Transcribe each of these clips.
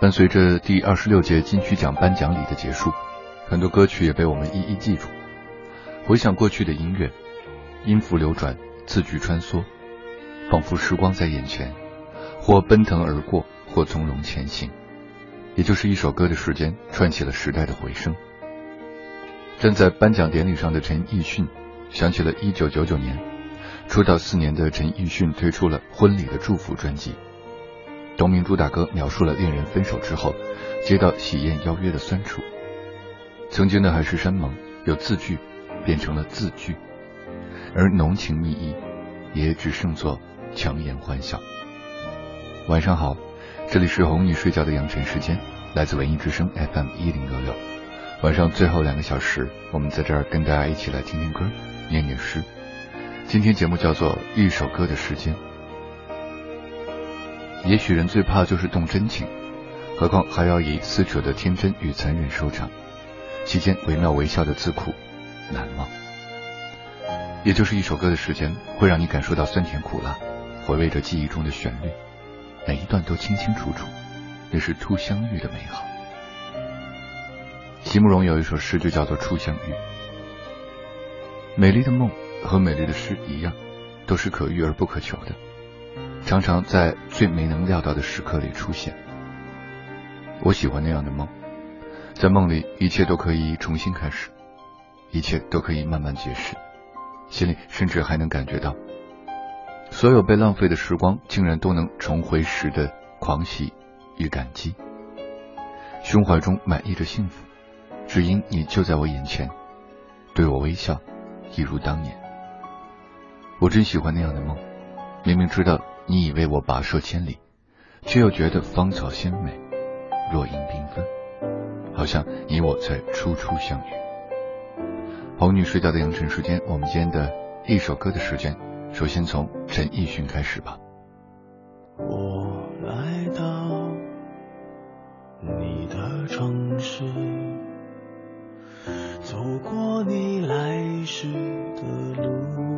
伴随着第二十六届金曲奖颁奖礼的结束，很多歌曲也被我们一一记住。回想过去的音乐，音符流转，字句穿梭，仿佛时光在眼前，或奔腾而过，或从容前行。也就是一首歌的时间，串起了时代的回声。站在颁奖典礼上的陈奕迅，想起了一九九九年，出道四年的陈奕迅推出了《婚礼的祝福》专辑。董明珠大哥描述了恋人分手之后接到喜宴邀约的酸楚，曾经的海誓山盟由字句变成了字句，而浓情蜜意也只剩作强颜欢笑。晚上好，这里是哄你睡觉的养成时间，来自文艺之声 FM 一零六六。晚上最后两个小时，我们在这儿跟大家一起来听听歌，念念诗。今天节目叫做一首歌的时间。也许人最怕就是动真情，何况还要以撕扯的天真与残忍收场，期间惟妙惟肖的自苦难忘。也就是一首歌的时间，会让你感受到酸甜苦辣，回味着记忆中的旋律，每一段都清清楚楚，那是初相遇的美好。席慕容有一首诗就叫做《初相遇》，美丽的梦和美丽的诗一样，都是可遇而不可求的。常常在最没能料到的时刻里出现。我喜欢那样的梦，在梦里一切都可以重新开始，一切都可以慢慢解释，心里甚至还能感觉到，所有被浪费的时光竟然都能重回时的狂喜与感激，胸怀中满溢着幸福，只因你就在我眼前，对我微笑，一如当年。我真喜欢那样的梦，明明知道。你以为我跋涉千里，却又觉得芳草鲜美，若影缤纷，好像你我在初初相遇。红女睡觉的养成时间，我们今天的一首歌的时间，首先从陈奕迅开始吧。我来到你的城市，走过你来时的路。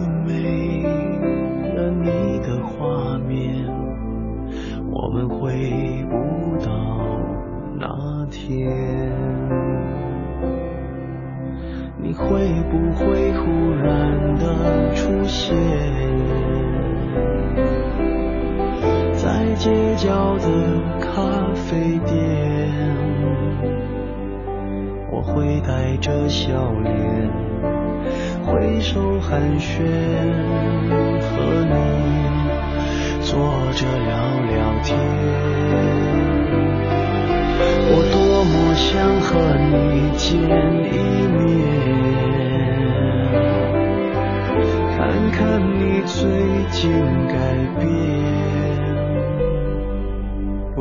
咖啡店？我会带着笑脸。挥手寒暄，和你坐着聊聊天。我多么想和你见一面，看看你最近改变，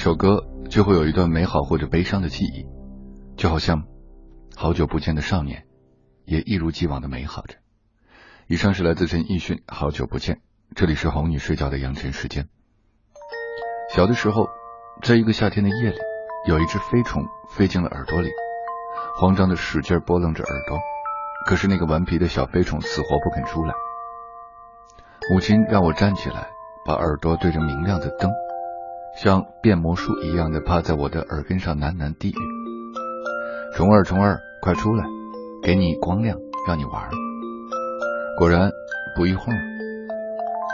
首歌就会有一段美好或者悲伤的记忆，就好像好久不见的少年，也一如既往的美好着。以上是来自陈奕迅《好久不见》，这里是哄你睡觉的养成时间。小的时候，在一个夏天的夜里，有一只飞虫飞进了耳朵里，慌张的使劲拨弄着耳朵，可是那个顽皮的小飞虫死活不肯出来。母亲让我站起来，把耳朵对着明亮的灯，像变魔术一样的趴在我的耳根上喃喃低语：“虫儿，虫儿，快出来，给你光亮，让你玩。”果然，不一会儿，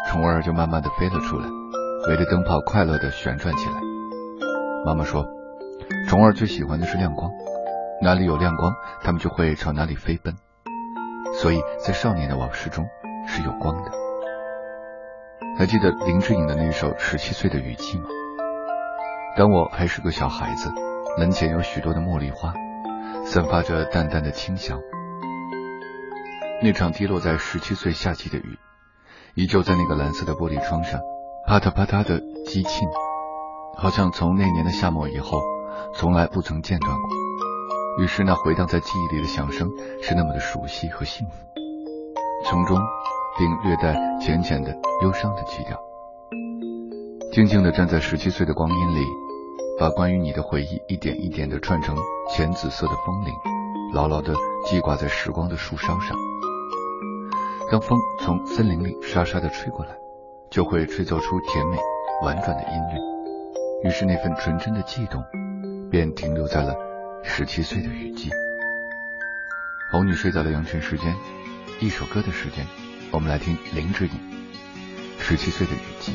虫儿就慢慢的飞了出来。围着灯泡快乐的旋转起来。妈妈说，虫儿最喜欢的是亮光，哪里有亮光，它们就会朝哪里飞奔。所以在少年的往事中是有光的。还记得林志颖的那首《十七岁的雨季》吗？当我还是个小孩子，门前有许多的茉莉花，散发着淡淡的清香。那场滴落在十七岁夏季的雨，依旧在那个蓝色的玻璃窗上。啪嗒啪嗒的激沁，好像从那年的夏末以后，从来不曾间断过。于是那回荡在记忆里的响声是那么的熟悉和幸福，从中并略带浅浅的忧伤的基调。静静的站在十七岁的光阴里，把关于你的回忆一点一点的串成浅紫色的风铃，牢牢的系挂在时光的树梢上。当风从森林里沙沙的吹过来。就会吹奏出甜美婉转的音律，于是那份纯真的悸动便停留在了十七岁的雨季。哄你睡早的羊群时间，一首歌的时间，我们来听林志颖《十七岁的雨季》。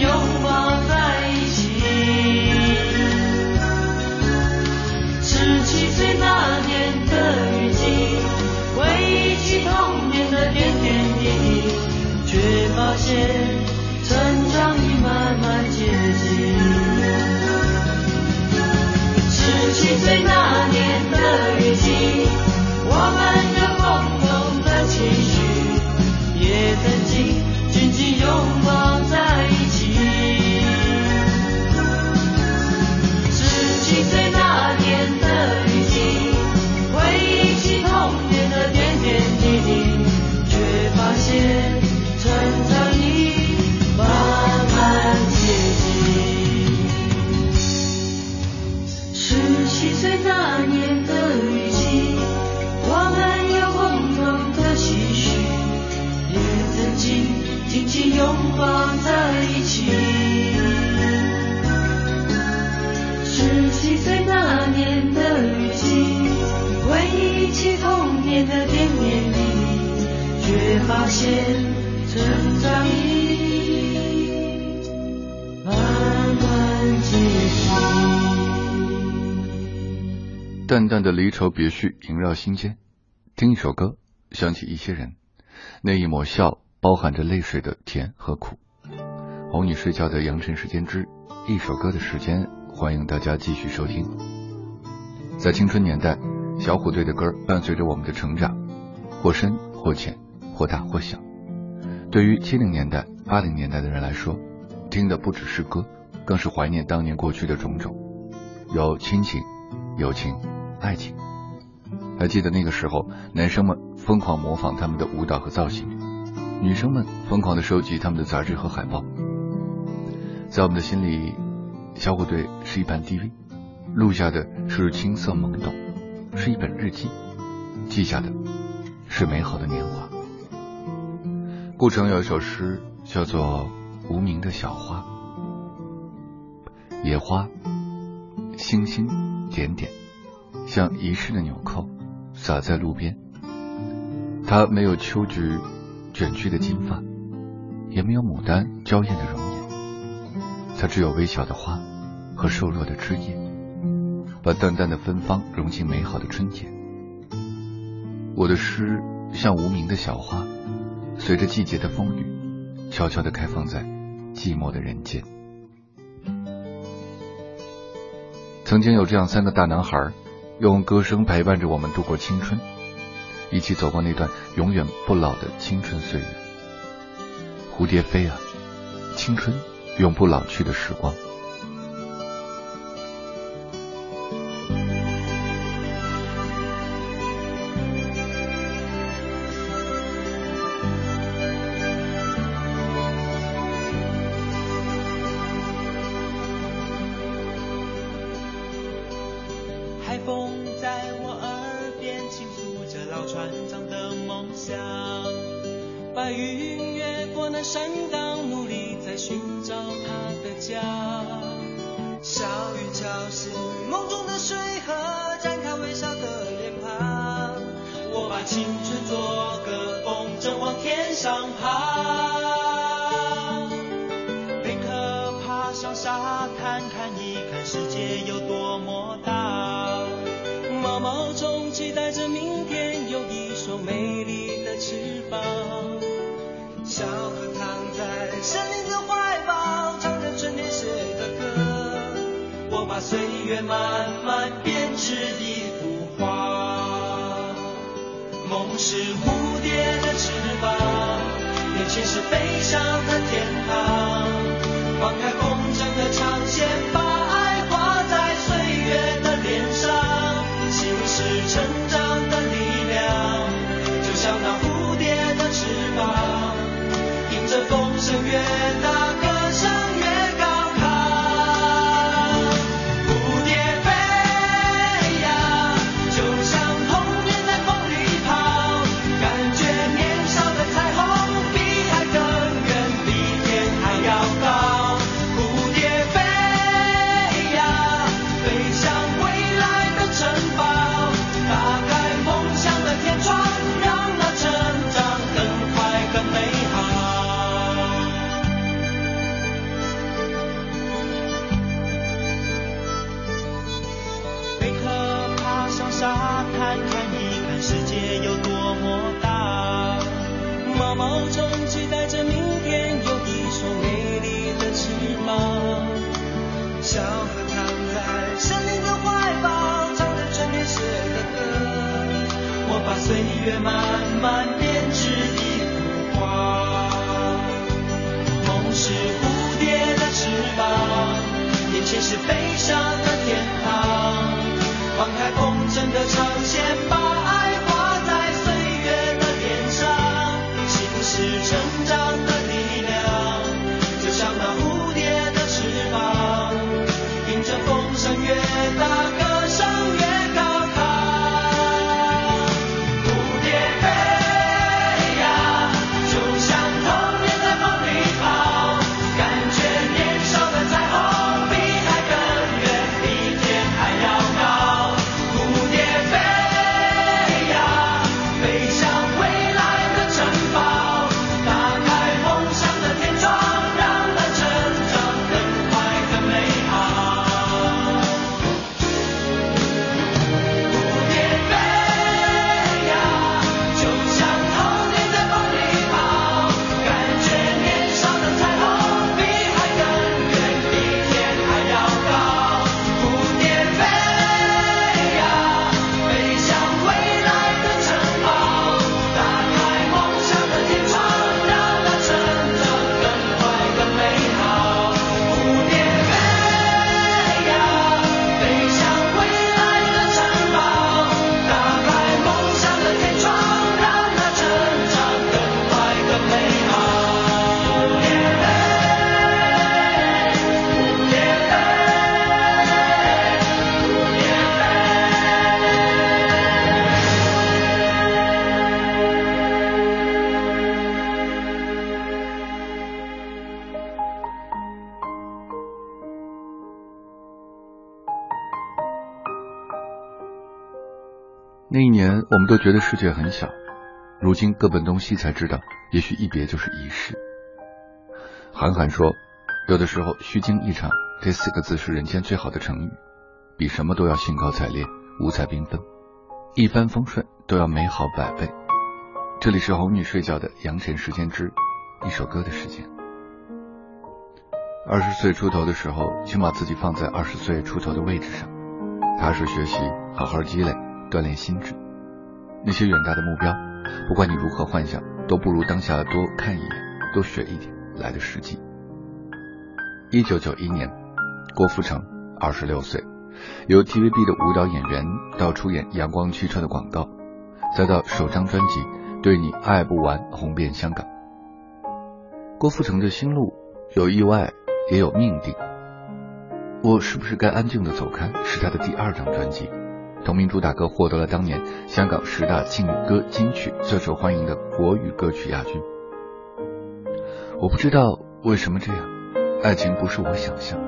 拥抱在一起。十七岁那年的雨季回忆起童年的点点滴滴却发现你的惦念，你却发现成长已慢慢淡淡的离愁别绪萦绕心间，听一首歌，想起一些人，那一抹笑包含着泪水的甜和苦。哄你睡觉的羊城时间之一首歌的时间，欢迎大家继续收听。在青春年代，小虎队的歌伴随着我们的成长，或深或浅，或大或小。对于七零年代、八零年代的人来说，听的不只是歌，更是怀念当年过去的种种，有亲情、友情。爱情，还记得那个时候，男生们疯狂模仿他们的舞蹈和造型，女生们疯狂的收集他们的杂志和海报。在我们的心里，小虎队是一盘 DV，录下的是青涩懵懂，是一本日记，记下的是美好的年华。顾城有一首诗叫做《无名的小花》，野花，星星点点。像遗失的纽扣，洒在路边。它没有秋菊卷曲的金发，也没有牡丹娇艳的容颜。它只有微小的花和瘦弱的枝叶，把淡淡的芬芳融进美好的春天。我的诗像无名的小花，随着季节的风雨，悄悄地开放在寂寞的人间。曾经有这样三个大男孩。用歌声陪伴着我们度过青春，一起走过那段永远不老的青春岁月。蝴蝶飞啊，青春永不老去的时光。我们都觉得世界很小，如今各奔东西才知道，也许一别就是一世。韩寒说，有的时候虚惊一场这四个字是人间最好的成语，比什么都要兴高采烈、五彩缤纷，一帆风顺都要美好百倍。这里是哄你睡觉的阳晨时间之一首歌的时间。二十岁出头的时候，请把自己放在二十岁出头的位置上，踏实学习，好好积累。锻炼心智，那些远大的目标，不管你如何幻想，都不如当下多看一眼，多学一点来的实际。一九九一年，郭富城二十六岁，由 TVB 的舞蹈演员到出演阳光汽车的广告，再到首张专辑《对你爱不完》红遍香港。郭富城的心路有意外，也有命定。我是不是该安静的走开？是他的第二张专辑。同名主打歌获得了当年香港十大劲歌金曲最受欢迎的国语歌曲亚军。我不知道为什么这样，爱情不是我想象，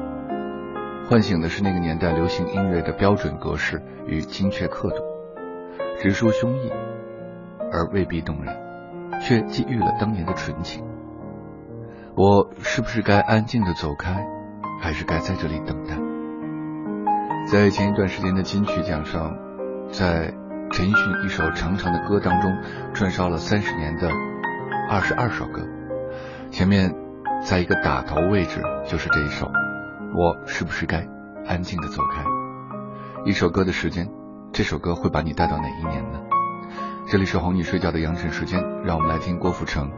唤醒的是那个年代流行音乐的标准格式与精确刻度，直抒胸臆，而未必动人，却寄予了当年的纯情。我是不是该安静的走开，还是该在这里等待？在前一段时间的金曲奖上，在陈奕迅一首长长的歌当中，串烧了三十年的二十二首歌，前面在一个打头位置就是这一首，我是不是该安静的走开？一首歌的时间，这首歌会把你带到哪一年呢？这里是哄你睡觉的羊晨时间，让我们来听郭富城，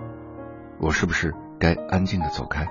我是不是该安静的走开？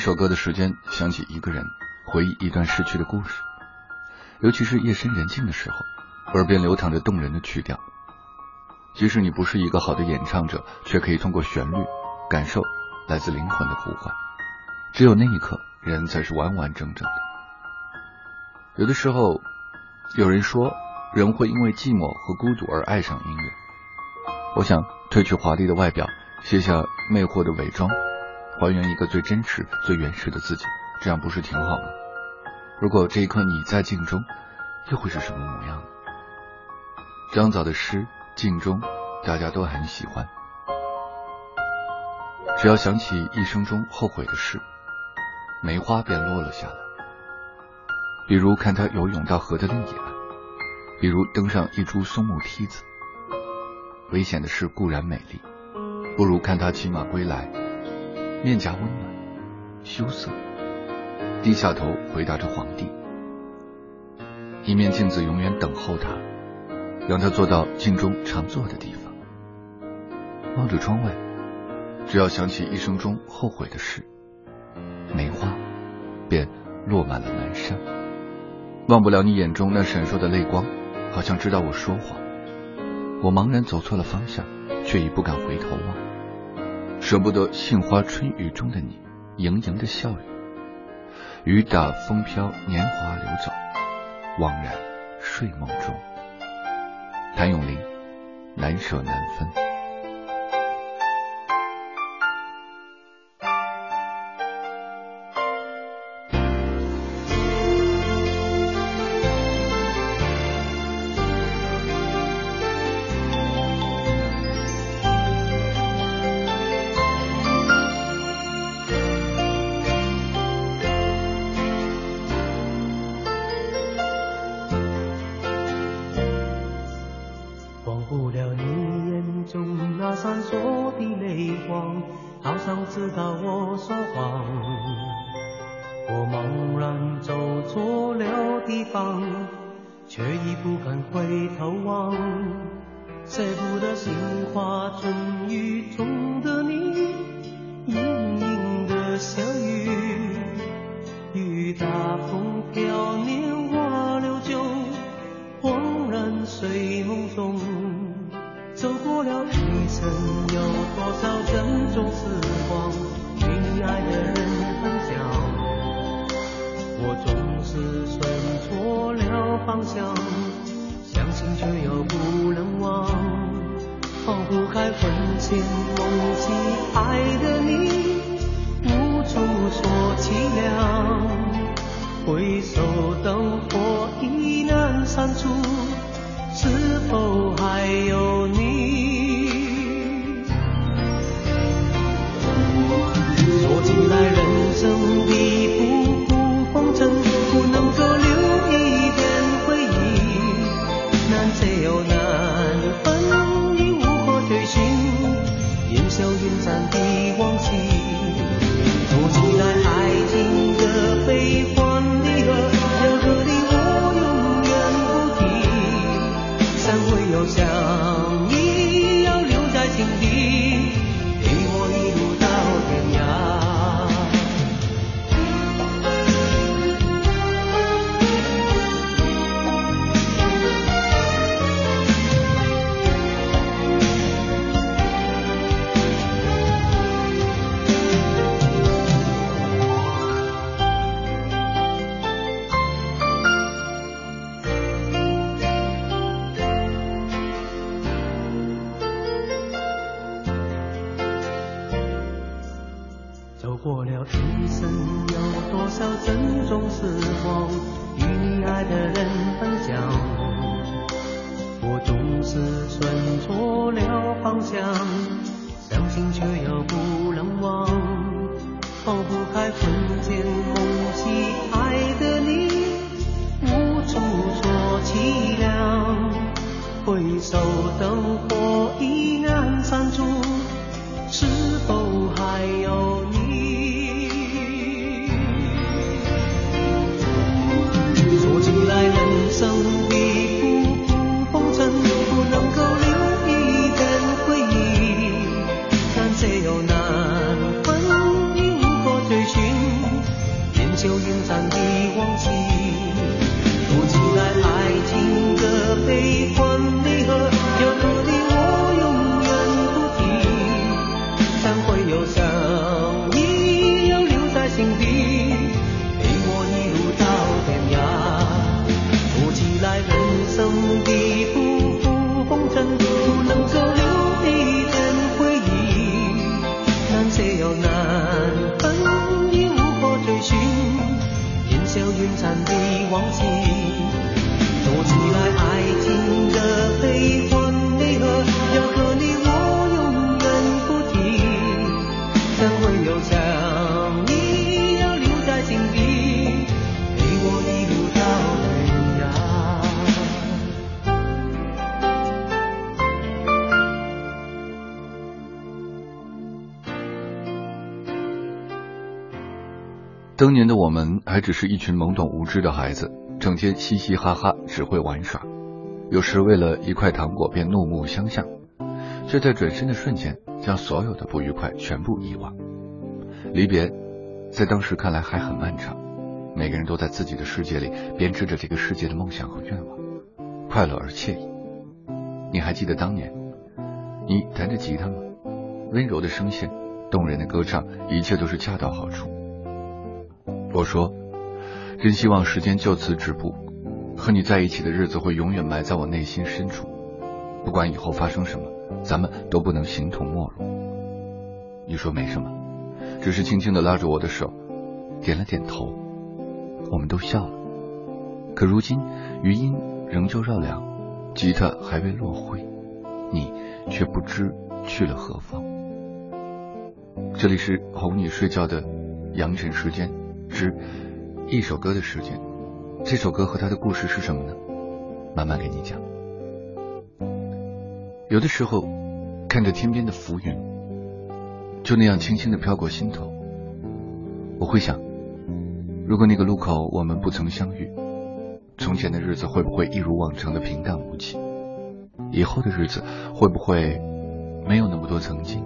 首歌的时间想起一个人，回忆一段逝去的故事，尤其是夜深人静的时候，耳边流淌着动人的曲调。即使你不是一个好的演唱者，却可以通过旋律感受来自灵魂的呼唤。只有那一刻，人才是完完整整的。有的时候，有人说，人会因为寂寞和孤独而爱上音乐。我想褪去华丽的外表，卸下魅惑的伪装。还原一个最真实、最原始的自己，这样不是挺好吗？如果这一刻你在镜中，又会是什么模样呢？张枣的诗《镜中》，大家都很喜欢。只要想起一生中后悔的事，梅花便落了下来。比如看他游泳到河的另一岸，比如登上一株松木梯子。危险的事固然美丽，不如看他骑马归来。面颊温暖，羞涩，低下头回答着皇帝。一面镜子永远等候他，让他坐到镜中常坐的地方。望着窗外，只要想起一生中后悔的事，梅花便落满了南山。忘不了你眼中那闪烁的泪光，好像知道我说谎。我茫然走错了方向，却已不敢回头望。舍不得杏花春雨中的你，盈盈的笑语。雨打风飘，年华流走，惘然睡梦中。谭咏麟，难舍难分。当初，是否当年的我们还只是一群懵懂无知的孩子，整天嘻嘻哈哈，只会玩耍，有时为了一块糖果便怒目相向，却在转身的瞬间将所有的不愉快全部遗忘。离别，在当时看来还很漫长，每个人都在自己的世界里编织着这个世界的梦想和愿望，快乐而惬意。你还记得当年，你弹着吉他吗？温柔的声线，动人的歌唱，一切都是恰到好处。我说，真希望时间就此止步，和你在一起的日子会永远埋在我内心深处。不管以后发生什么，咱们都不能形同陌路。你说没什么，只是轻轻的拉着我的手，点了点头，我们都笑了。可如今余音仍旧绕梁，吉他还未落灰，你却不知去了何方。这里是哄你睡觉的羊晨时间之一首歌的时间。这首歌和它的故事是什么呢？慢慢给你讲。有的时候，看着天边的浮云，就那样轻轻的飘过心头，我会想，如果那个路口我们不曾相遇，从前的日子会不会一如往常的平淡无奇？以后的日子会不会没有那么多曾经？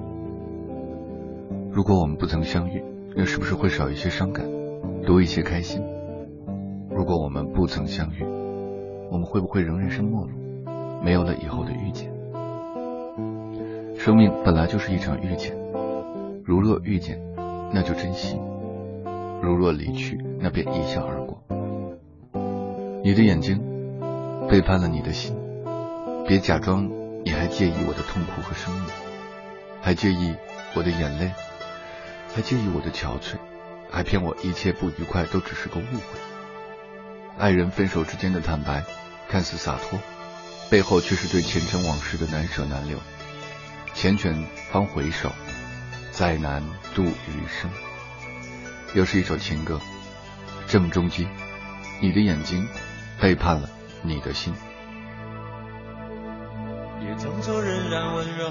如果我们不曾相遇，那是不是会少一些伤感，多一些开心？如果我们不曾相遇，我们会不会仍然是陌路，没有了以后的遇见？生命本来就是一场遇见，如若遇见，那就珍惜；如若离去，那便一笑而过。你的眼睛背叛了你的心，别假装你还介意我的痛苦和生命，还介意我的眼泪，还介意我的憔悴，还骗我一切不愉快都只是个误会。爱人分手之间的坦白，看似洒脱，背后却是对前尘往事的难舍难留。缱绻方回首，再难度余生。又是一首情歌，郑中基，你的眼睛背叛了你的心。别装作仍然温柔，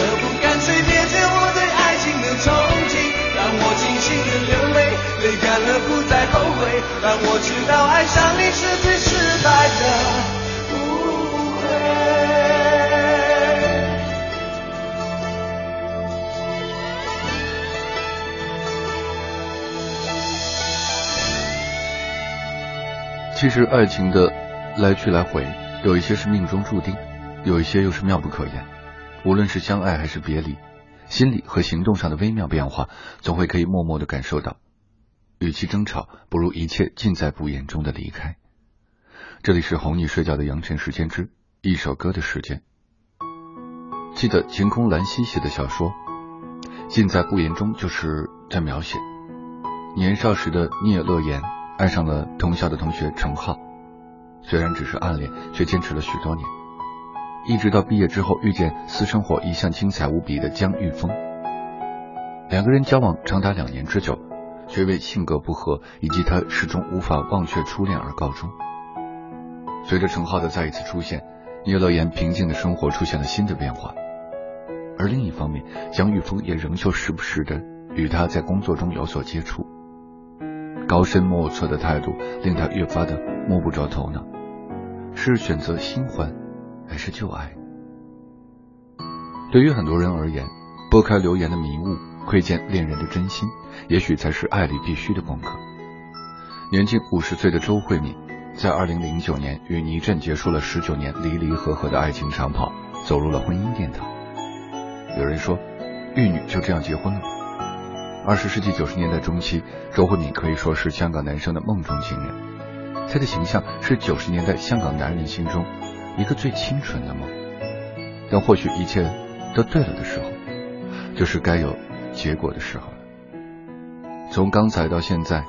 可不干脆别接我对爱情的憧憬，让我清醒的流泪，泪干了不再后悔，让我知道爱上你是最失败的。其实爱情的来去来回，有一些是命中注定，有一些又是妙不可言。无论是相爱还是别离，心理和行动上的微妙变化，总会可以默默的感受到。与其争吵，不如一切尽在不言中的离开。这里是哄你睡觉的羊城时间之一首歌的时间。记得晴空兰溪写的小说《尽在不言中》，就是在描写年少时的聂乐言。爱上了同校的同学程浩，虽然只是暗恋，却坚持了许多年，一直到毕业之后遇见私生活一向精彩无比的江玉峰。两个人交往长达两年之久，却为性格不合以及他始终无法忘却初恋而告终。随着程浩的再一次出现，聂乐言平静的生活出现了新的变化，而另一方面，江玉峰也仍旧时不时的与他在工作中有所接触。高深莫测的态度令他越发的摸不着头脑，是选择新欢还是旧爱？对于很多人而言，拨开流言的迷雾，窥见恋人的真心，也许才是爱里必须的功课。年近五十岁的周慧敏，在二零零九年与倪震结束了十九年离离合合的爱情长跑，走入了婚姻殿堂。有人说，玉女就这样结婚了吗？二十世纪九十年代中期，周慧敏可以说是香港男生的梦中情人，她的形象是九十年代香港男人心中一个最清纯的梦。但或许一切都对了的时候，就是该有结果的时候了。从刚才到现在。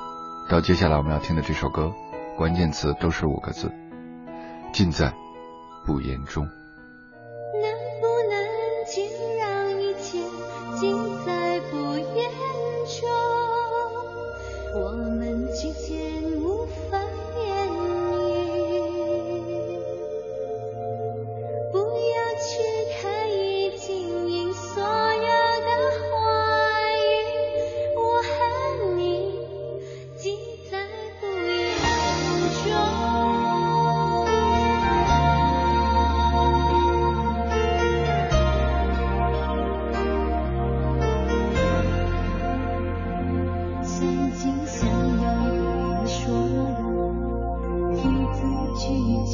到接下来我们要听的这首歌，关键词都是五个字：尽在不言中。一字句句。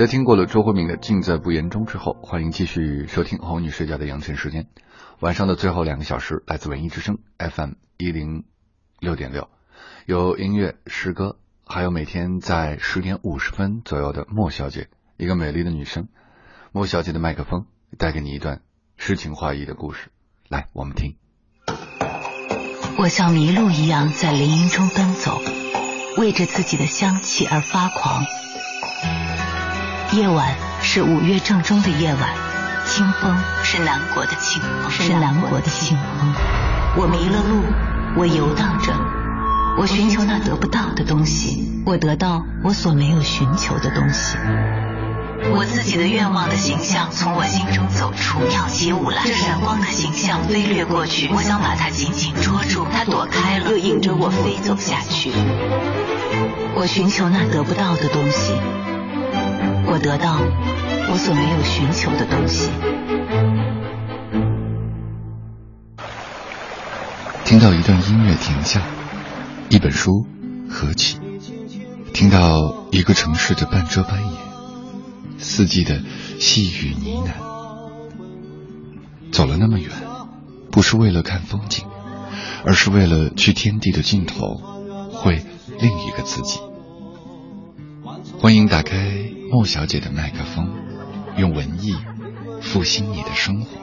在听过了周慧敏的《尽在不言中》之后，欢迎继续收听侯女士家的羊晨时间。晚上的最后两个小时，来自文艺之声 FM 一零六点六，有音乐、诗歌，还有每天在十点五十分左右的莫小姐，一个美丽的女生。莫小姐的麦克风带给你一段诗情画意的故事。来，我们听。我像麋鹿一样在林荫中奔走，为着自己的香气而发狂。夜晚是五月正中的夜晚，清风是南国的清风，是南国的清风。我迷了路，我游荡着，我寻求那得不到的东西，我得到我所没有寻求的东西。我自己的愿望的形象从我心中走出，跳起舞来。这闪光的形象飞掠过去，我想把它紧紧捉住，它躲开了，又引着我飞走下去。我寻求那得不到的东西，我得到我所没有寻求的东西。听到一段音乐停下，一本书合起，听到一个城市的半遮半掩。四季的细雨呢喃，走了那么远，不是为了看风景，而是为了去天地的尽头，会另一个自己。欢迎打开莫小姐的麦克风，用文艺复兴你的生活。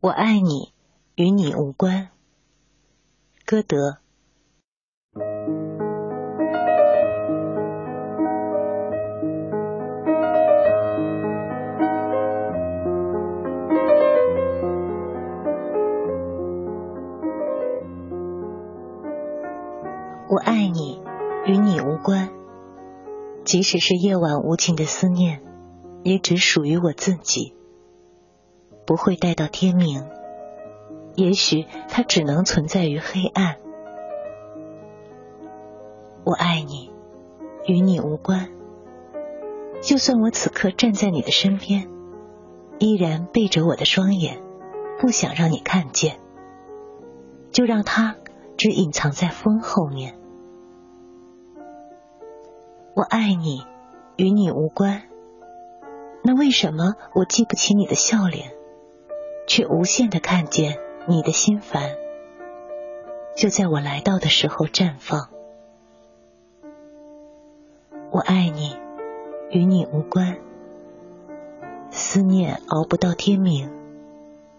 我爱你，与你无关。歌德，我爱你，与你无关。即使是夜晚无尽的思念，也只属于我自己，不会待到天明。也许它只能存在于黑暗。我爱你，与你无关。就算我此刻站在你的身边，依然背着我的双眼，不想让你看见，就让它只隐藏在风后面。我爱你，与你无关。那为什么我记不起你的笑脸，却无限的看见？你的心烦，就在我来到的时候绽放。我爱你，与你无关。思念熬不到天明，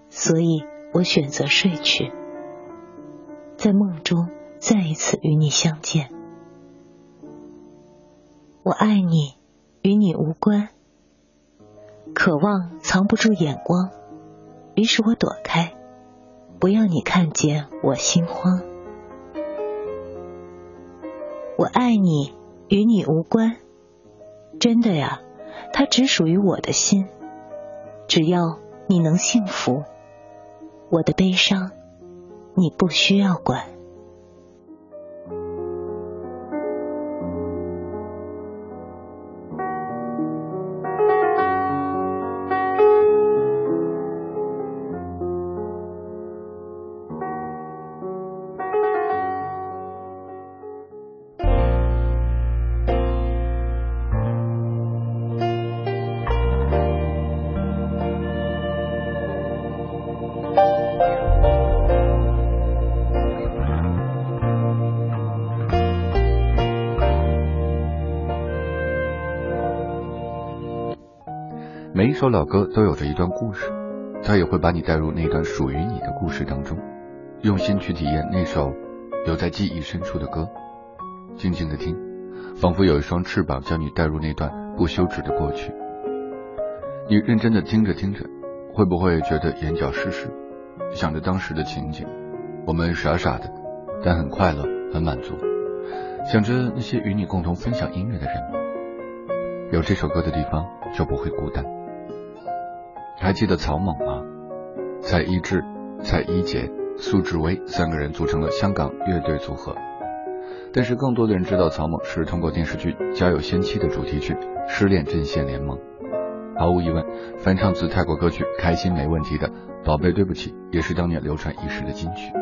所以我选择睡去，在梦中再一次与你相见。我爱你，与你无关。渴望藏不住眼光，于是我躲开。不要你看见我心慌，我爱你与你无关，真的呀，它只属于我的心。只要你能幸福，我的悲伤你不需要管。一首老歌都有着一段故事，它也会把你带入那段属于你的故事当中，用心去体验那首留在记忆深处的歌，静静的听，仿佛有一双翅膀将你带入那段不休止的过去。你认真的听着听着，会不会觉得眼角湿湿，想着当时的情景？我们傻傻的，但很快乐，很满足，想着那些与你共同分享音乐的人，有这首歌的地方就不会孤单。还记得草蜢吗？蔡一智、蔡一杰、苏志威三个人组成了香港乐队组合。但是更多的人知道草蜢是通过电视剧《家有仙妻》的主题曲《失恋阵线联盟》。毫无疑问，翻唱自泰国歌曲《开心没问题》的《宝贝对不起》也是当年流传一时的金曲。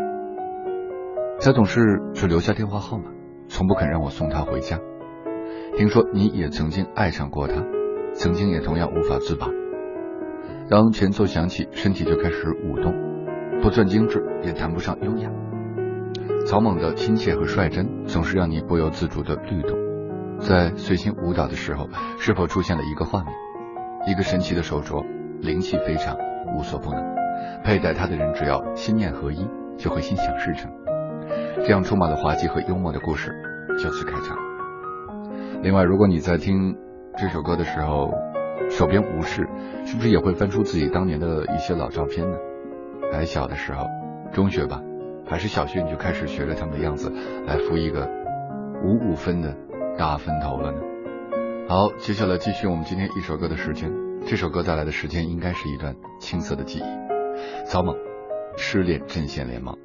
他总是只留下电话号码，从不肯让我送他回家。听说你也曾经爱上过他，曾经也同样无法自拔。当前奏响起，身体就开始舞动，不算精致，也谈不上优雅。草蜢的亲切和率真，总是让你不由自主的律动。在随心舞蹈的时候，是否出现了一个画面？一个神奇的手镯，灵气非常，无所不能。佩戴它的人，只要心念合一，就会心想事成。这样充满了滑稽和幽默的故事就此开场。另外，如果你在听这首歌的时候，手边无事，是不是也会翻出自己当年的一些老照片呢？还小的时候，中学吧，还是小学，你就开始学着他们的样子来敷一个五五分的大分头了呢？好，接下来继续我们今天一首歌的时间。这首歌带来的时间应该是一段青涩的记忆。草蜢，失恋阵线联盟。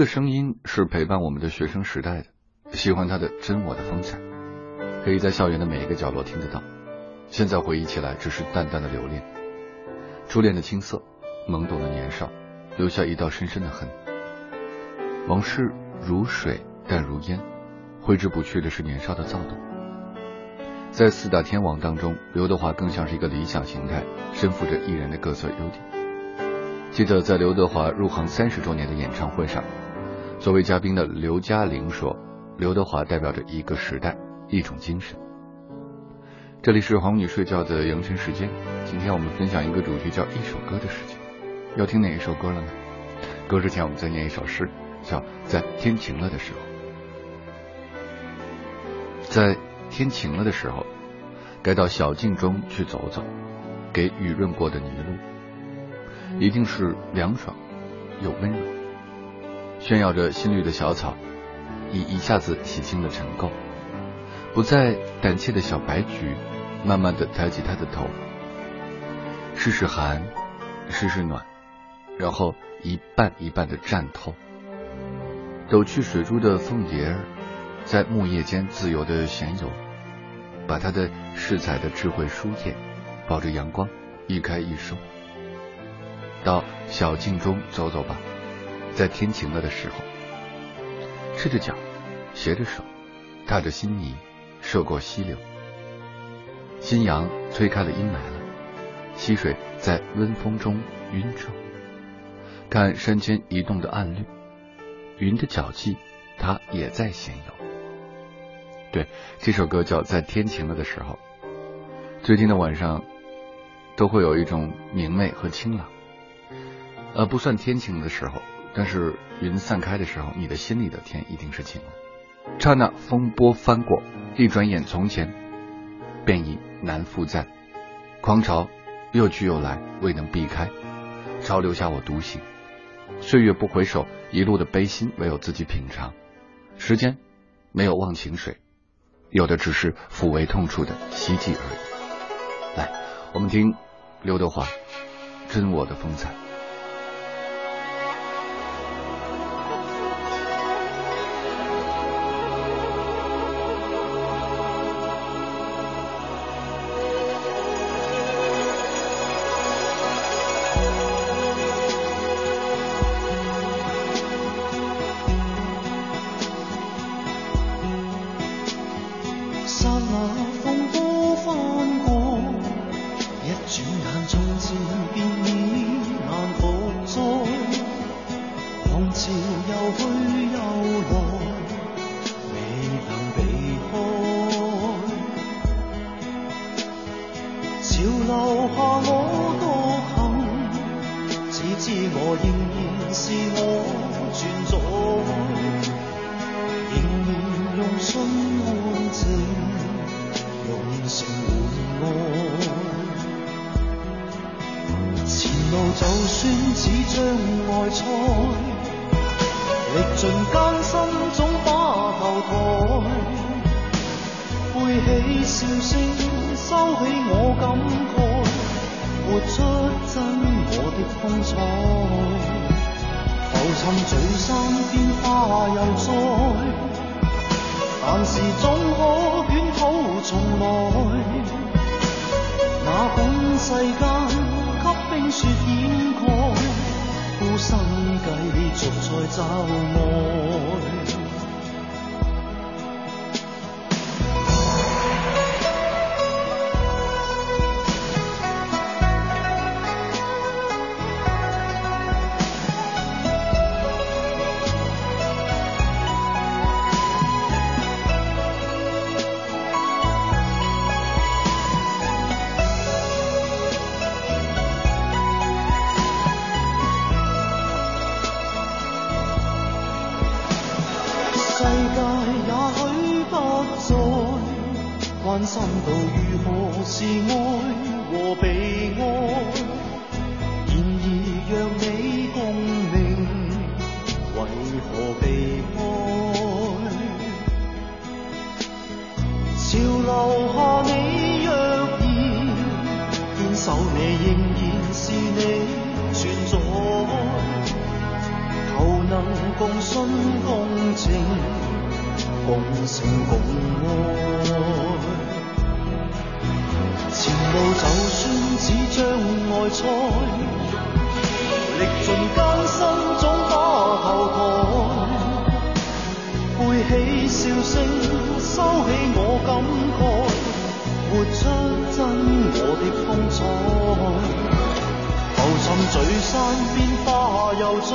个声音是陪伴我们的学生时代的，喜欢他的真我的风采，可以在校园的每一个角落听得到。现在回忆起来，只是淡淡的留恋，初恋的青涩，懵懂的年少，留下一道深深的痕。往事如水，淡如烟，挥之不去的是年少的躁动。在四大天王当中，刘德华更像是一个理想形态，身负着艺人的各色优点。记得在刘德华入行三十周年的演唱会上，作为嘉宾的刘嘉玲说：“刘德华代表着一个时代，一种精神。”这里是黄女睡觉的扬晨时间，今天我们分享一个主题叫一首歌的时间。要听哪一首歌了呢？歌之前我们再念一首诗，叫在天晴了的时候。在天晴了的时候，该到小径中去走走，给雨润过的泥路。一定是凉爽又温柔，炫耀着新绿的小草，已一下子洗清了尘垢。不再胆怯的小白菊，慢慢的抬起它的头，试试寒，试试暖，然后一半一半的绽透。抖去水珠的凤蝶儿，在木叶间自由的闲游，把它的饰彩的智慧书页，抱着阳光一开一收。到小径中走走吧，在天晴了的时候，赤着脚，携着手，踏着新泥，涉过溪流。新阳吹开了阴霾了，溪水在温风中晕皱。看山间移动的暗绿，云的脚迹，它也在闲游。对，这首歌叫《在天晴了的时候》。最近的晚上，都会有一种明媚和清朗。呃，不算天晴的时候，但是云散开的时候，你的心里的天一定是晴的。刹那风波翻过，一转眼从前，便已难复在。狂潮又去又来，未能避开，潮留下我独行。岁月不回首，一路的悲心唯有自己品尝。时间没有忘情水，有的只是抚慰痛处的希冀而已。来，我们听刘德华《真我的风采》。历尽艰辛总把头抬。背起笑声收起我感慨。活出真我的风采。浮沉聚散变化又再。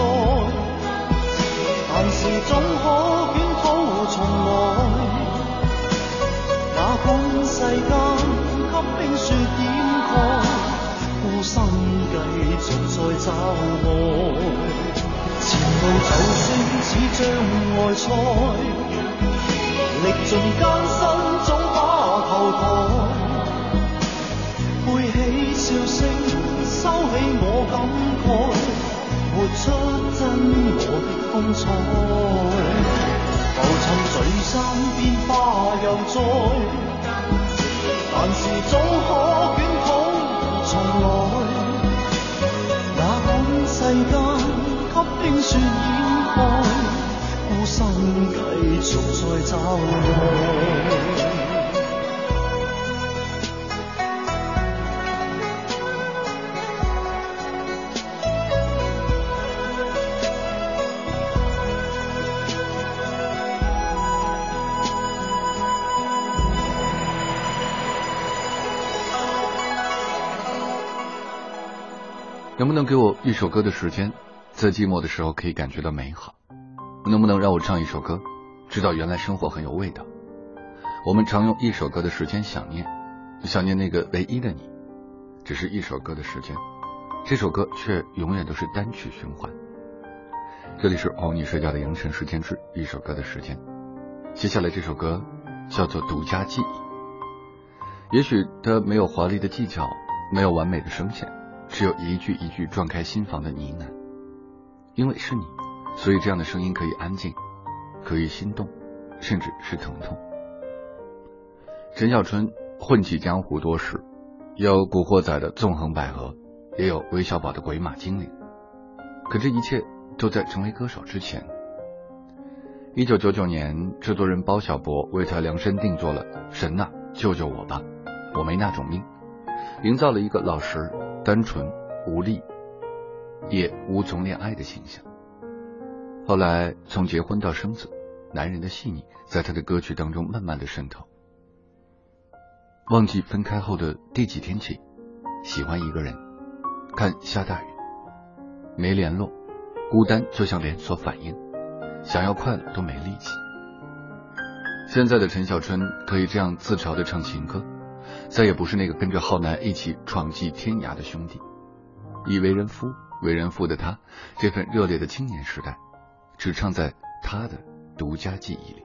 但是总可卷土重来？那管世间给冰雪心计，尽在找爱。前路就算似障碍赛，历尽艰辛总把头抬。背起笑声，收起我感慨，活出真我的风采。浮沉聚散变化又再，凡事总可卷土。无奈，那管世间给冰雪掩盖，孤身继续在找爱。能不能给我一首歌的时间，在寂寞的时候可以感觉到美好？能不能让我唱一首歌，知道原来生活很有味道？我们常用一首歌的时间想念，想念那个唯一的你，只是一首歌的时间，这首歌却永远都是单曲循环。这里是哄你睡觉的羊晨时间之一首歌的时间，接下来这首歌叫做《独家记忆》，也许它没有华丽的技巧，没有完美的声线。只有一句一句撞开心房的呢喃，因为是你，所以这样的声音可以安静，可以心动，甚至是疼痛。陈小春混迹江湖多时，有古惑仔的纵横捭阖，也有韦小宝的鬼马精灵。可这一切都在成为歌手之前。一九九九年，制作人包小柏为他量身定做了《神呐，救救我吧，我没那种命》，营造了一个老实。单纯、无力，也无从恋爱的形象。后来从结婚到生子，男人的细腻在他的歌曲当中慢慢的渗透。忘记分开后的第几天起，喜欢一个人，看下大雨，没联络，孤单就像连锁反应，想要快乐都没力气。现在的陈小春可以这样自嘲的唱情歌。再也不是那个跟着浩南一起闯迹天涯的兄弟，已为人夫、为人父的他，这份热烈的青年时代，只唱在他的独家记忆里。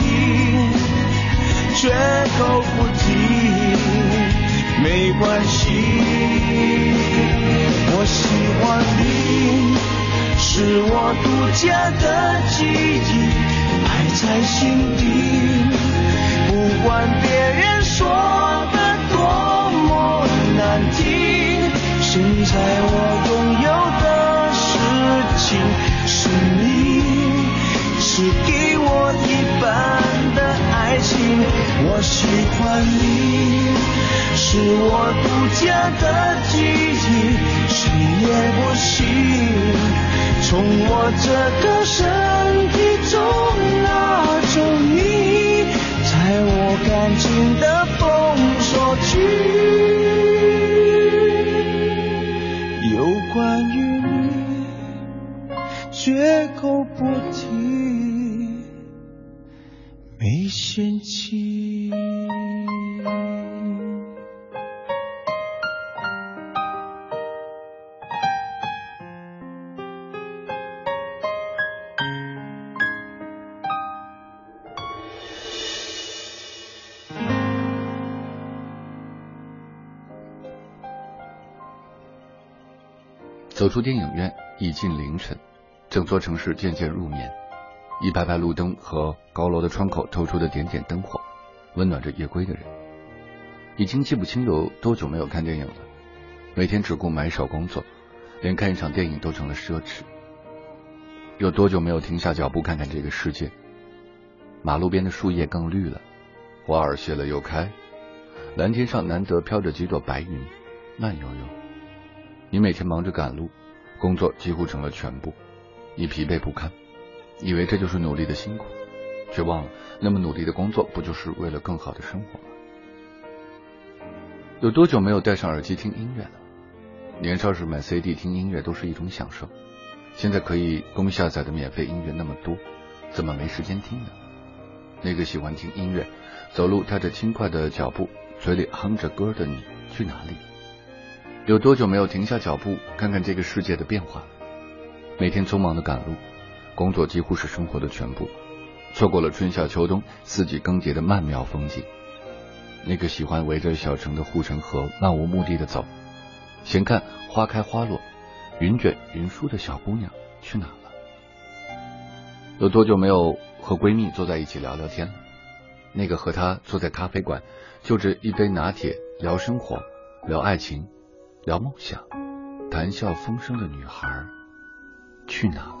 绝口不提。没关系，我喜欢你，是我独家的记忆，埋在心底。不管别人说的多么难听，现在我拥有的事情是你，是给我一半的爱情。我喜欢你。是我独家的记忆，谁也不行从我这个身体中拿走你，在我感情的封锁区，走出电影院，已近凌晨，整座城市渐渐入眠。一排排路灯和高楼的窗口透出的点点灯火，温暖着夜归的人。已经记不清有多久没有看电影了。每天只顾埋首工作，连看一场电影都成了奢侈。有多久没有停下脚步看看这个世界？马路边的树叶更绿了，花儿谢了又开，蓝天上难得飘着几朵白云，慢悠悠。你每天忙着赶路，工作几乎成了全部，你疲惫不堪，以为这就是努力的辛苦，却忘了那么努力的工作不就是为了更好的生活吗？有多久没有戴上耳机听音乐了？年少时买 CD 听音乐都是一种享受，现在可以供下载的免费音乐那么多，怎么没时间听呢？那个喜欢听音乐、走路踏着轻快的脚步、嘴里哼着歌的你去哪里？有多久没有停下脚步看看这个世界的变化？每天匆忙的赶路，工作几乎是生活的全部，错过了春夏秋冬四季更迭的曼妙风景。那个喜欢围着小城的护城河漫无目的的走，闲看花开花落、云卷云舒的小姑娘去哪了？有多久没有和闺蜜坐在一起聊聊天了？那个和她坐在咖啡馆就着一杯拿铁聊生活、聊爱情。聊梦想，谈笑风生的女孩去哪了？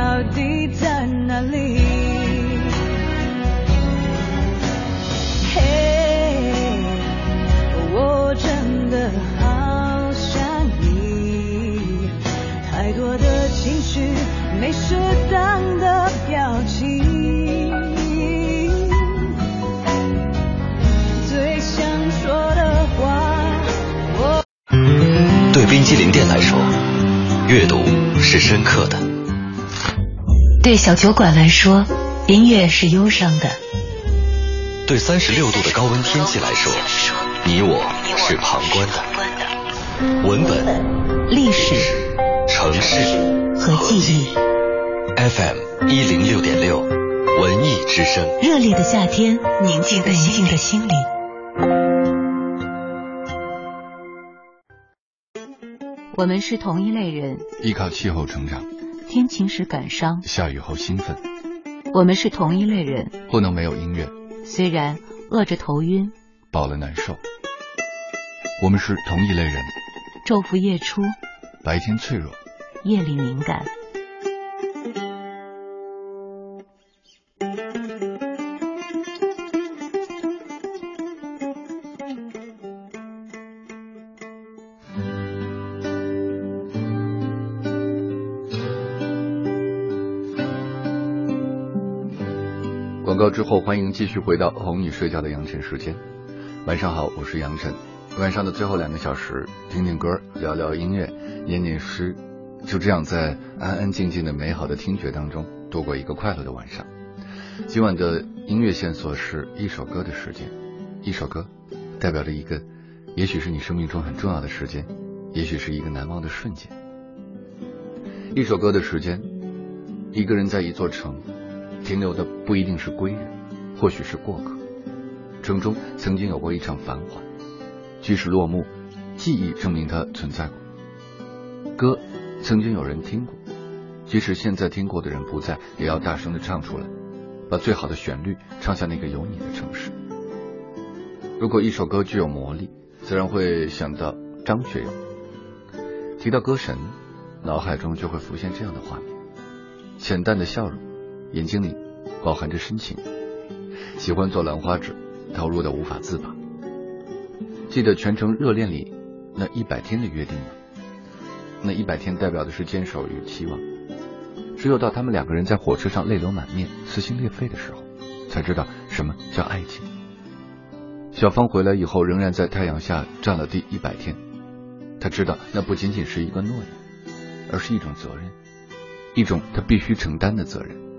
到底在哪里？嘿，我真的好想你，太多的情绪，没适当的表情。最想说的话，我。对冰激凌店来说，阅读是深刻的；对小酒馆来说，音乐是忧伤的；对三十六度的高温天气来说，你我是旁观的。文本、历史、城市和记忆。FM 一零六点六，文艺之声。热烈的夏天，宁静的宁静的心灵。我们是同一类人，依靠气候成长，天晴时感伤，下雨后兴奋。我们是同一类人，不能没有音乐，虽然饿着头晕，饱了难受。我们是同一类人，昼伏夜出，白天脆弱，夜里敏感。之后，欢迎继续回到哄你睡觉的杨晨时间。晚上好，我是杨晨。晚上的最后两个小时，听听歌，聊聊音乐，念念诗，就这样在安安静静的美好的听觉当中度过一个快乐的晚上。今晚的音乐线索是一首歌的时间，一首歌代表着一个，也许是你生命中很重要的时间，也许是一个难忘的瞬间。一首歌的时间，一个人在一座城。停留的不一定是归人，或许是过客。城中曾经有过一场繁华，即使落幕，记忆证明它存在过。歌曾经有人听过，即使现在听过的人不在，也要大声的唱出来，把最好的旋律唱向那个有你的城市。如果一首歌具有魔力，自然会想到张学友。提到歌神，脑海中就会浮现这样的画面：浅淡的笑容。眼睛里饱含着深情，喜欢做兰花指，投入的无法自拔。记得全程热恋里那一百天的约定吗？那一百天代表的是坚守与期望。只有到他们两个人在火车上泪流满面、撕心裂肺的时候，才知道什么叫爱情。小芳回来以后，仍然在太阳下站了第一百天。他知道那不仅仅是一个诺言，而是一种责任，一种他必须承担的责任。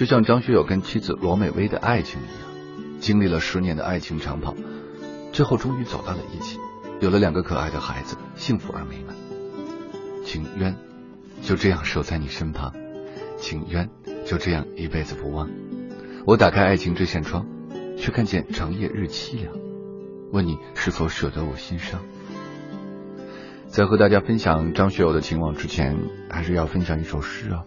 就像张学友跟妻子罗美薇的爱情一样，经历了十年的爱情长跑，最后终于走到了一起，有了两个可爱的孩子，幸福而美满。情愿就这样守在你身旁，情愿就这样一辈子不忘。我打开爱情这扇窗，却看见长夜日凄凉。问你是否舍得我心伤。在和大家分享张学友的情网之前，还是要分享一首诗啊。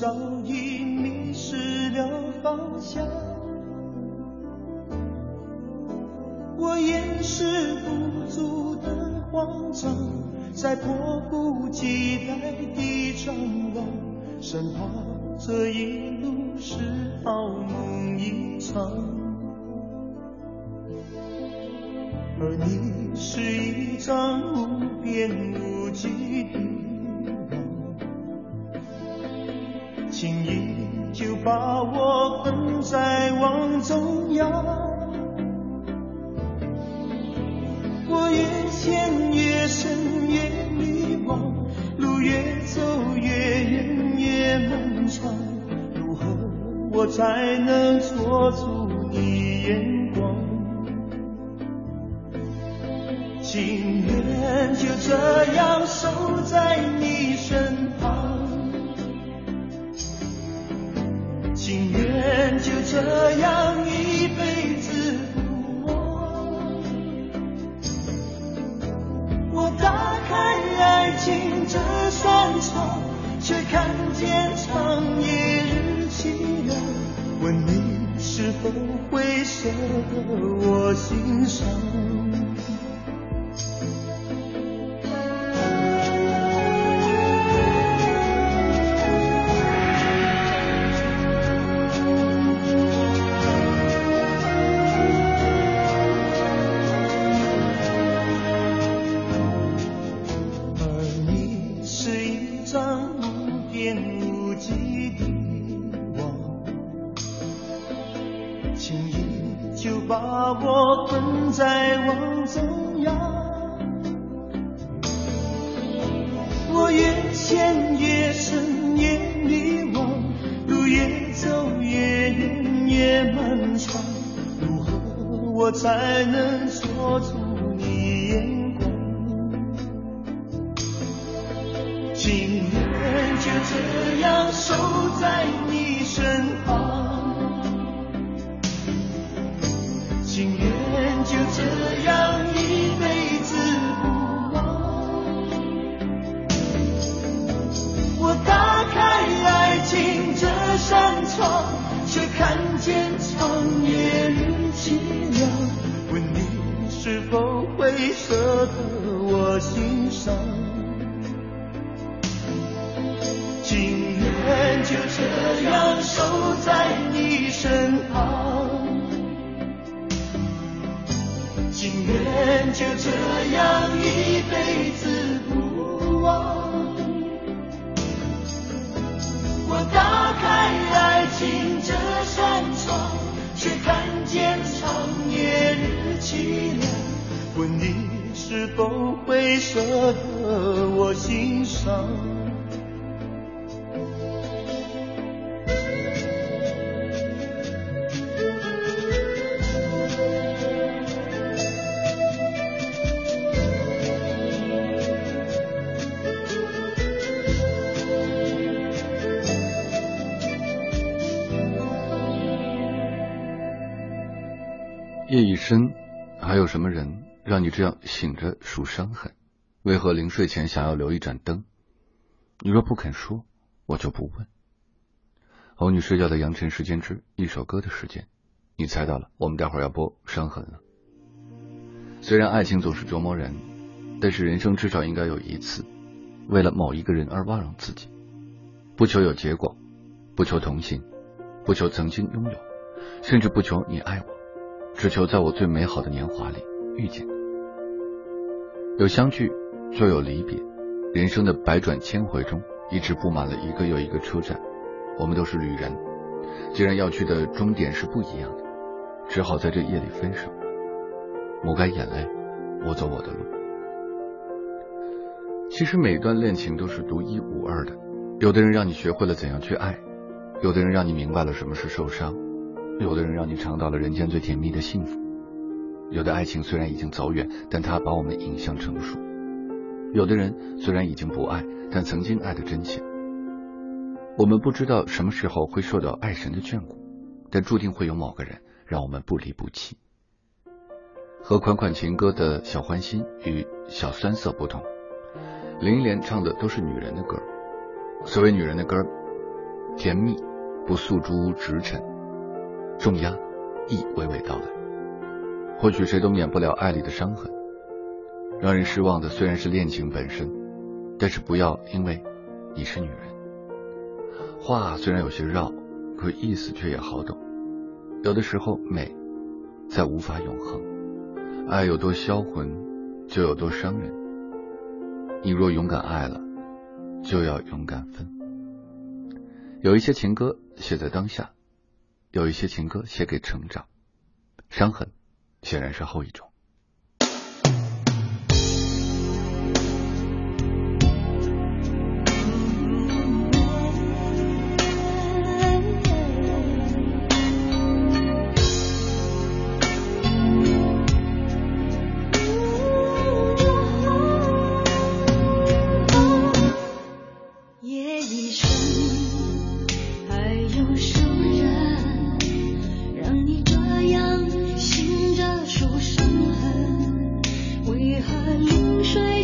早已迷失了方向。我掩饰不住的慌张，在迫不及待地张望，生怕这一路是好梦一场。而你是一张无边无际的情依旧把我困在网中央，我越陷越深越迷惘，路越走越远越漫长，如何我才能捉住你眼光？情愿就这样守在你身旁。情愿就这样一辈子不忘我打开爱情这扇窗却看见长夜日凄凉问你是否会舍得我心伤夜已深，还有什么人让你这样醒着数伤痕？为何临睡前想要留一盏灯？你若不肯说，我就不问。哄你睡觉的羊城时间之一首歌的时间，你猜到了，我们待会儿要播伤痕了。虽然爱情总是折磨人，但是人生至少应该有一次，为了某一个人而忘了自己，不求有结果，不求同行，不求曾经拥有，甚至不求你爱我，只求在我最美好的年华里遇见。有相聚，就有离别。人生的百转千回中，一直布满了一个又一个车站。我们都是旅人，既然要去的终点是不一样的，只好在这夜里分手。抹干眼泪，我走我的路。其实每段恋情都是独一无二的。有的人让你学会了怎样去爱，有的人让你明白了什么是受伤，有的人让你尝到了人间最甜蜜的幸福。有的爱情虽然已经走远，但它把我们引向成熟；有的人虽然已经不爱，但曾经爱的真切。我们不知道什么时候会受到爱神的眷顾，但注定会有某个人让我们不离不弃。和款款情歌的小欢心与小酸涩不同，林忆莲唱的都是女人的歌。所谓女人的歌，甜蜜不诉诸直陈，重压亦娓娓道来。或许谁都免不了爱里的伤痕。让人失望的虽然是恋情本身，但是不要因为你是女人。话虽然有些绕，可意思却也好懂。有的时候美在无法永恒，爱有多销魂，就有多伤人。你若勇敢爱了。就要勇敢分。有一些情歌写在当下，有一些情歌写给成长。伤痕显然是后一种。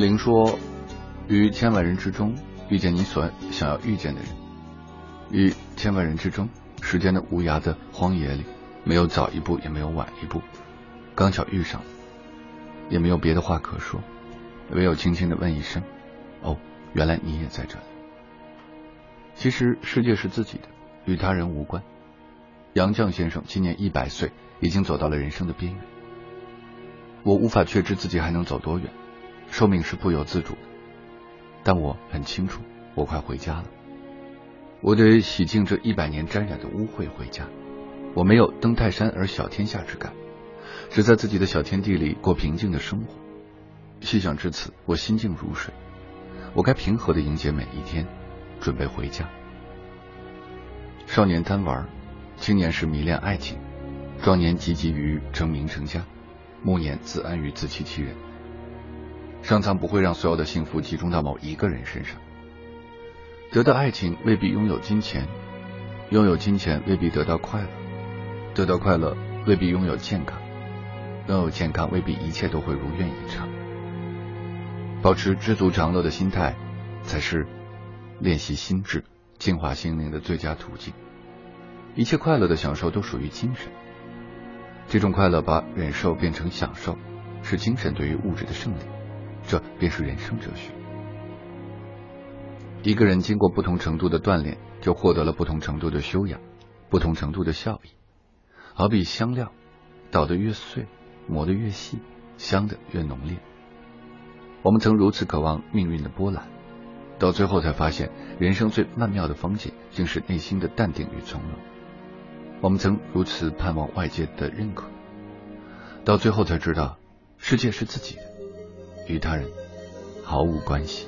玲说：“于千万人之中遇见你所想要遇见的人，于千万人之中，时间的无涯的荒野里，没有早一步，也没有晚一步，刚巧遇上，也没有别的话可说，唯有轻轻的问一声：‘哦，原来你也在这里。’其实世界是自己的，与他人无关。杨绛先生今年一百岁，已经走到了人生的边缘。我无法确知自己还能走多远。”寿命是不由自主的，但我很清楚，我快回家了。我得洗净这一百年沾染的污秽回家。我没有登泰山而小天下之感，只在自己的小天地里过平静的生活。细想至此，我心静如水。我该平和的迎接每一天，准备回家。少年贪玩，青年时迷恋爱情，壮年积极于成名成家，暮年自安于自欺欺人。上苍不会让所有的幸福集中到某一个人身上。得到爱情未必拥有金钱，拥有金钱未必得到快乐，得到快乐未必拥有健康，拥有健康未必一切都会如愿以偿。保持知足常乐的心态，才是练习心智、净化心灵的最佳途径。一切快乐的享受都属于精神，这种快乐把忍受变成享受，是精神对于物质的胜利。这便是人生哲学。一个人经过不同程度的锻炼，就获得了不同程度的修养，不同程度的效益。好比香料，捣得越碎，磨得越细，香的越浓烈。我们曾如此渴望命运的波澜，到最后才发现，人生最曼妙的风景，竟是内心的淡定与从容。我们曾如此盼望外界的认可，到最后才知道，世界是自己的。与他人毫无关系。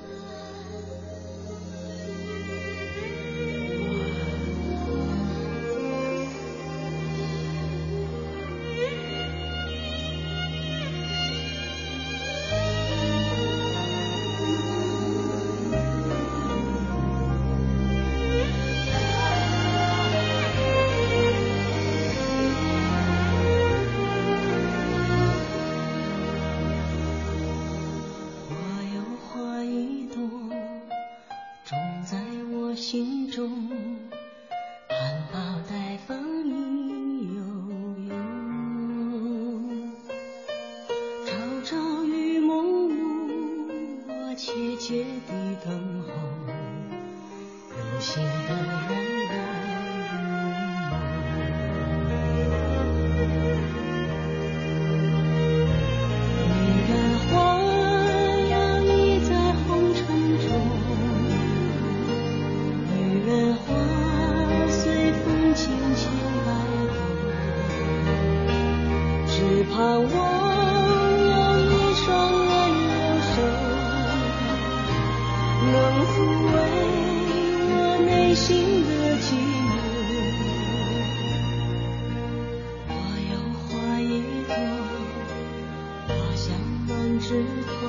满枝头，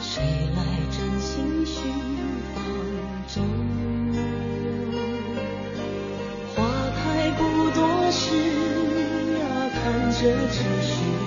谁来真心寻芳踪？花开不多时呀，看着只是。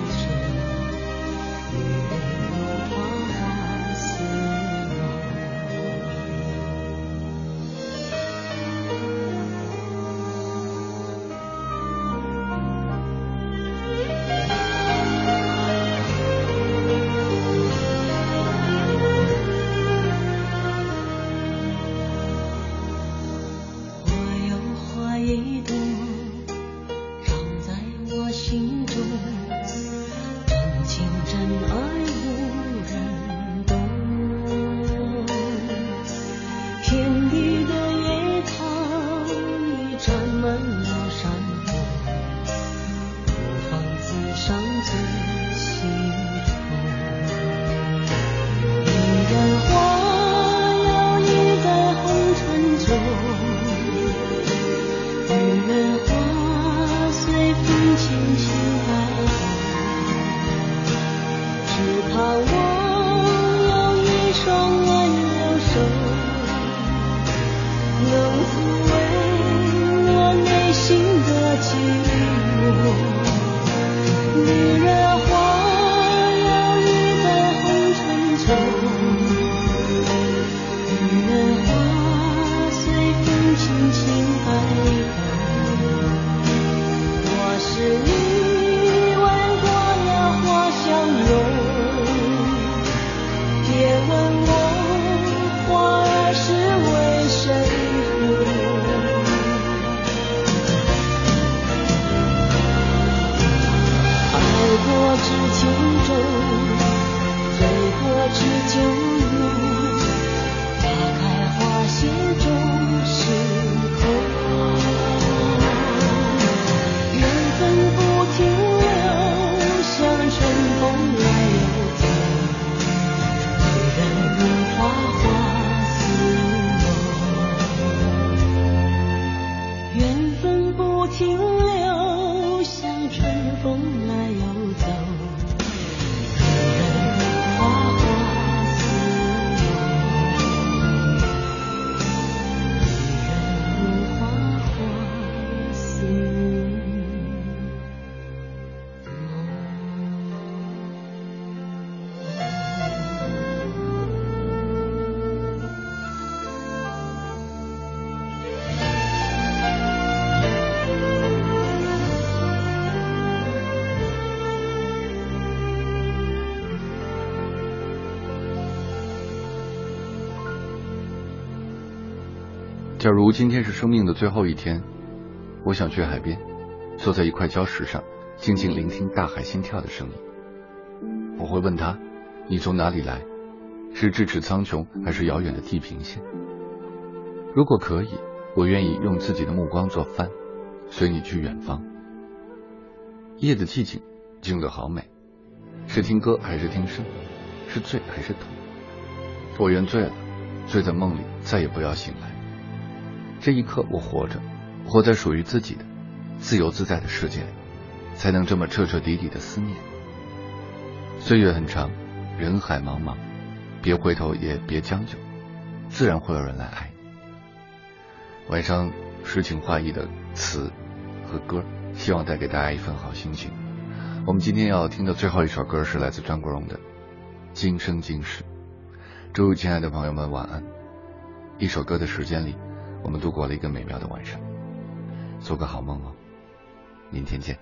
假如今天是生命的最后一天，我想去海边，坐在一块礁石上，静静聆听大海心跳的声音。我会问他：“你从哪里来？是咫尺苍穹，还是遥远的地平线？”如果可以，我愿意用自己的目光做帆，随你去远方。夜的寂静，静得好美。是听歌还是听声？是醉还是痛？我愿醉了，醉在梦里，再也不要醒来。这一刻，我活着，活在属于自己的自由自在的世界里，才能这么彻彻底底的思念。岁月很长，人海茫茫，别回头，也别将就，自然会有人来爱你。晚上诗情画意的词和歌，希望带给大家一份好心情。我们今天要听的最后一首歌是来自张国荣的《今生今世》。祝亲爱的朋友们晚安。一首歌的时间里。我们度过了一个美妙的晚上，做个好梦哦，明天见。